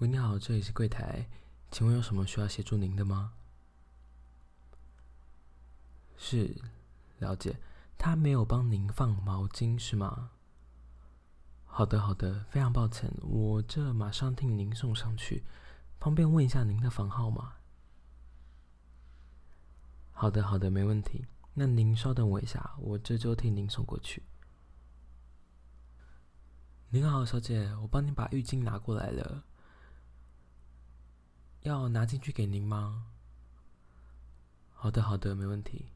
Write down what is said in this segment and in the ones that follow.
喂，你好，这里是柜台，请问有什么需要协助您的吗？是，了解。他没有帮您放毛巾是吗？好的，好的，非常抱歉，我这马上替您送上去。方便问一下您的房号吗？好的，好的，没问题。那您稍等我一下，我这就替您送过去。您好，小姐，我帮您把浴巾拿过来了。要拿进去给您吗？好的，好的，没问题。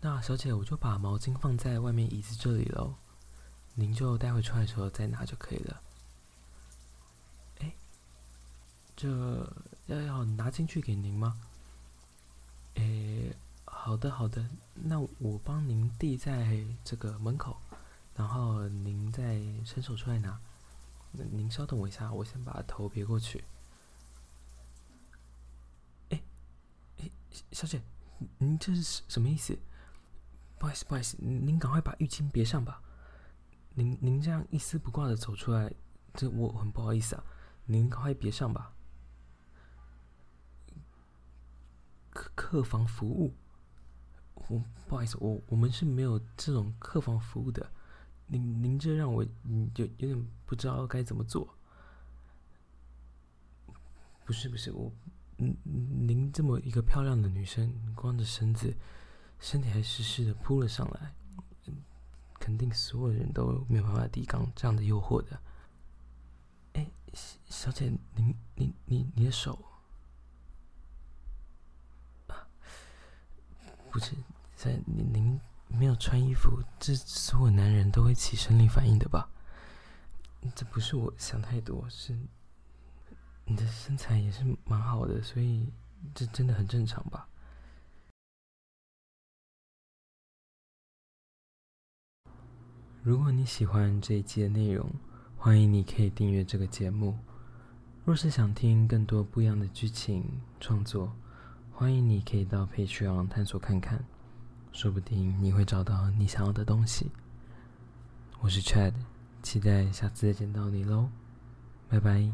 那小姐，我就把毛巾放在外面椅子这里喽，您就待会出来的时候再拿就可以了。哎，这要要拿进去给您吗？哎，好的，好的，那我帮您递在这个门口，然后您再伸手出来拿。您稍等我一下，我先把头别过去。哎，哎，小姐，您这是什么意思？不好意思，不好意思，您赶快把浴巾别上吧。您您这样一丝不挂的走出来，这我很不好意思啊。您赶快别上吧。客客房服务，我不好意思，我我们是没有这种客房服务的。您您这让我有有点不知道该怎么做。不是不是我，嗯您这么一个漂亮的女生，光着身子，身体还湿湿的扑了上来，肯定所有人都没有办法抵抗这样的诱惑的。哎，小姐，您您你你的手，啊，不是在您您。没有穿衣服，这所有男人都会起生理反应的吧？这不是我想太多，是你的身材也是蛮好的，所以这真的很正常吧？如果你喜欢这一期的内容，欢迎你可以订阅这个节目。若是想听更多不一样的剧情创作，欢迎你可以到 Patreon 探索看看。说不定你会找到你想要的东西。我是 Chad，期待下次再见到你喽，拜拜。